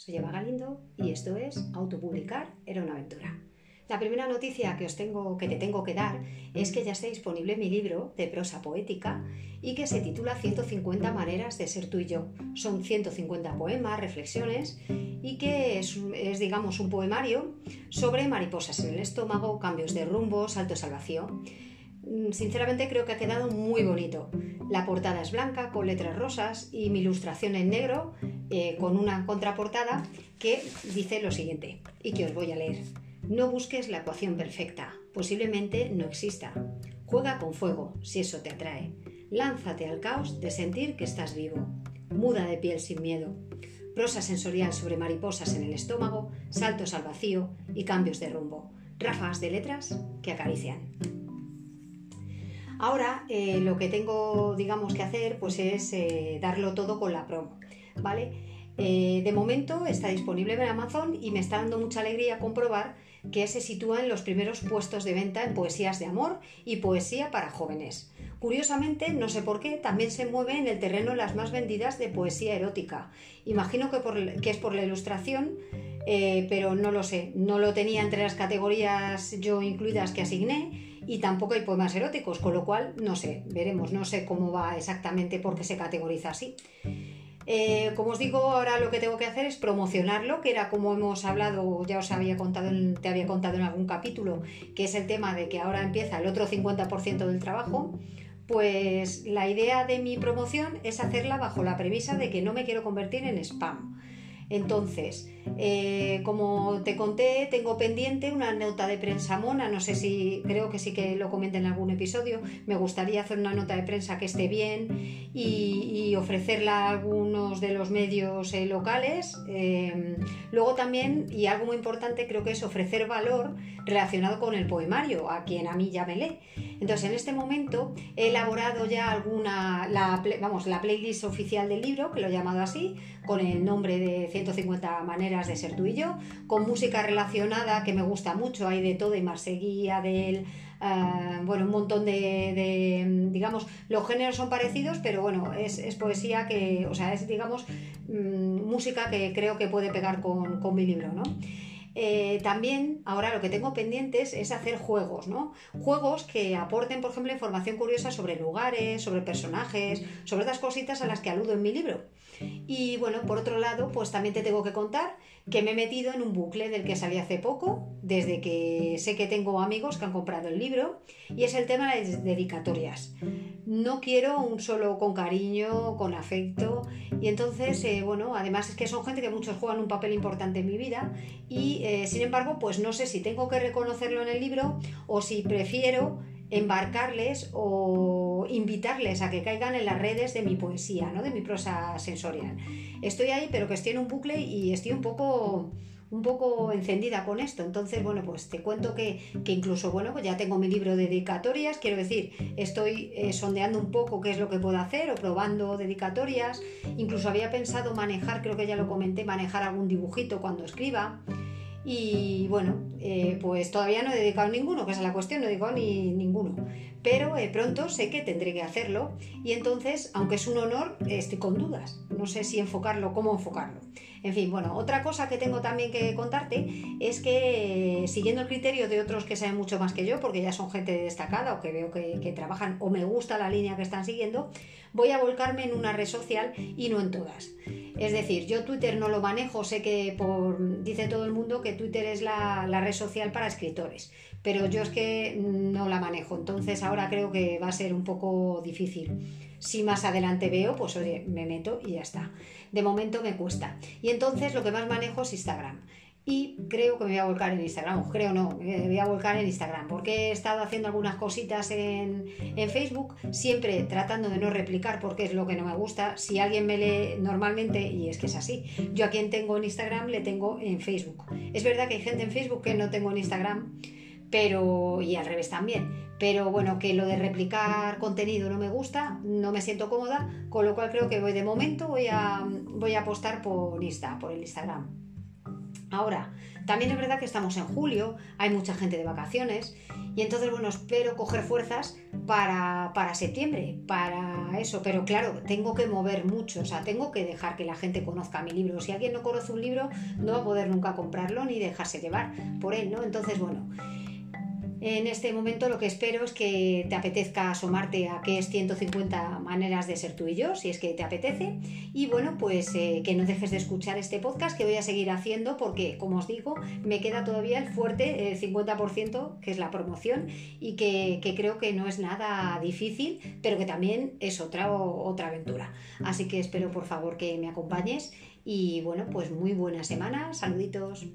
soy Eva Galindo y esto es Autopublicar era una aventura. La primera noticia que os tengo que te tengo que dar es que ya está disponible mi libro de prosa poética y que se titula 150 maneras de ser tú y yo. Son 150 poemas, reflexiones y que es, es digamos un poemario sobre mariposas en el estómago, cambios de rumbo, saltos al vacío. Mm, sinceramente creo que ha quedado muy bonito. La portada es blanca con letras rosas y mi ilustración en negro eh, con una contraportada que dice lo siguiente y que os voy a leer. No busques la ecuación perfecta, posiblemente no exista. Juega con fuego, si eso te atrae. Lánzate al caos de sentir que estás vivo. Muda de piel sin miedo. Prosa sensorial sobre mariposas en el estómago, saltos al vacío y cambios de rumbo. Ráfagas de letras que acarician. Ahora eh, lo que tengo, digamos, que hacer pues es eh, darlo todo con la promo, ¿vale? Eh, de momento está disponible en Amazon y me está dando mucha alegría comprobar que se sitúa en los primeros puestos de venta en poesías de amor y poesía para jóvenes. Curiosamente, no sé por qué, también se mueve en el terreno las más vendidas de poesía erótica. Imagino que, que es por la ilustración, pero no lo sé. No lo tenía entre las categorías yo incluidas que asigné y tampoco hay poemas eróticos, con lo cual no sé, veremos, no sé cómo va exactamente por qué se categoriza así. Eh, como os digo, ahora lo que tengo que hacer es promocionarlo, que era como hemos hablado, ya os había contado, te había contado en algún capítulo, que es el tema de que ahora empieza el otro 50% del trabajo. Pues la idea de mi promoción es hacerla bajo la premisa de que no me quiero convertir en spam. Entonces, eh, como te conté, tengo pendiente una nota de prensa mona, no sé si, creo que sí que lo comenté en algún episodio, me gustaría hacer una nota de prensa que esté bien y, ofrecerla a algunos de los medios eh, locales. Eh, luego también, y algo muy importante, creo que es ofrecer valor relacionado con el poemario, a quien a mí ya me lee. Entonces, en este momento he elaborado ya alguna, la, vamos, la playlist oficial del libro, que lo he llamado así, con el nombre de 150 maneras de ser tú y yo, con música relacionada que me gusta mucho, hay de todo, y Marseguí, Adele, uh, bueno, un montón de, digamos, los géneros son parecidos, pero bueno, es, poesía que, o sea, es, digamos, mm, música que creo que puede pegar con, con mi libro, ¿no? Eh, también ahora lo que tengo pendientes es hacer juegos, ¿no? Juegos que aporten, por ejemplo, información curiosa sobre lugares, sobre personajes, sobre otras cositas a las que aludo en mi libro. Y bueno, por otro lado, pues también te tengo que contar que me he metido en un bucle del que salí hace poco, desde que sé que tengo amigos que han comprado el libro, y es el tema de las dedicatorias. No quiero un solo con cariño, con afecto, y entonces, eh, bueno, además es que son gente que muchos juegan un papel importante en mi vida, y eh, sin embargo, pues no sé si tengo que reconocerlo en el libro o si prefiero embarcarles o invitarles a que caigan en las redes de mi poesía, ¿no? de mi prosa sensorial. Estoy ahí, pero que estoy en un bucle y estoy un poco un poco encendida con esto. Entonces, bueno, pues te cuento que, incluso, bueno, pues ya tengo mi libro de dedicatorias, quiero decir, estoy eh, sondeando un poco qué es lo que puedo hacer o probando dedicatorias. Incluso había pensado manejar, creo que ya lo comenté, manejar algún dibujito cuando escriba. Y bueno, eh, pues todavía no he dedicado ninguno, que es la cuestión, no he dedicado ni ninguno. Pero eh, pronto sé que tendré que hacerlo y entonces, aunque es un honor, estoy con dudas. No sé si enfocarlo, cómo enfocarlo. En fin, bueno, otra cosa que tengo también que contarte es que siguiendo el criterio de otros que saben mucho más que yo, porque ya son gente destacada o que veo que, que trabajan o me gusta la línea que están siguiendo, voy a volcarme en una red social y no en todas. Es decir, yo Twitter no lo manejo, sé que por, dice todo el mundo que Twitter es la, red social para escritores, pero yo es que no la manejo, entonces ahora creo que va a ser un poco difícil. Si más adelante veo, pues oye, me meto y ya está. De momento me cuesta. Y entonces lo que más manejo es Instagram y creo que me voy a volcar en Instagram, creo no, me voy a volcar en Instagram, porque he estado haciendo algunas cositas en, en, Facebook, siempre tratando de no replicar porque es lo que no me gusta. Si alguien me lee normalmente, y es que es así, yo a quien tengo en Instagram le tengo en Facebook. Es verdad que hay gente en Facebook que no tengo en Instagram, pero y al revés también. Pero bueno, que lo de replicar contenido no me gusta, no me siento cómoda, con lo cual creo que voy de momento voy a, voy a apostar por Insta, por el Instagram. Ahora, también es verdad que estamos en julio, hay mucha gente de vacaciones y entonces, bueno, espero coger fuerzas para, para, septiembre, para eso. Pero claro, tengo que mover mucho, o sea, tengo que dejar que la gente conozca mi libro. Si alguien no conoce un libro, no va a poder nunca comprarlo ni dejarse llevar por él, ¿no? Entonces, bueno, en este momento lo que espero es que te apetezca asomarte a qué es 150 maneras de ser tú y yo, si es que te apetece. Y bueno, pues eh, que no dejes de escuchar este podcast que voy a seguir haciendo porque, como os digo, me queda todavía el fuerte, el 50%, que es la promoción, y que, creo que no es nada difícil, pero que también es otra, otra aventura. Así que espero por favor que me acompañes y bueno, pues muy buena semana, saluditos.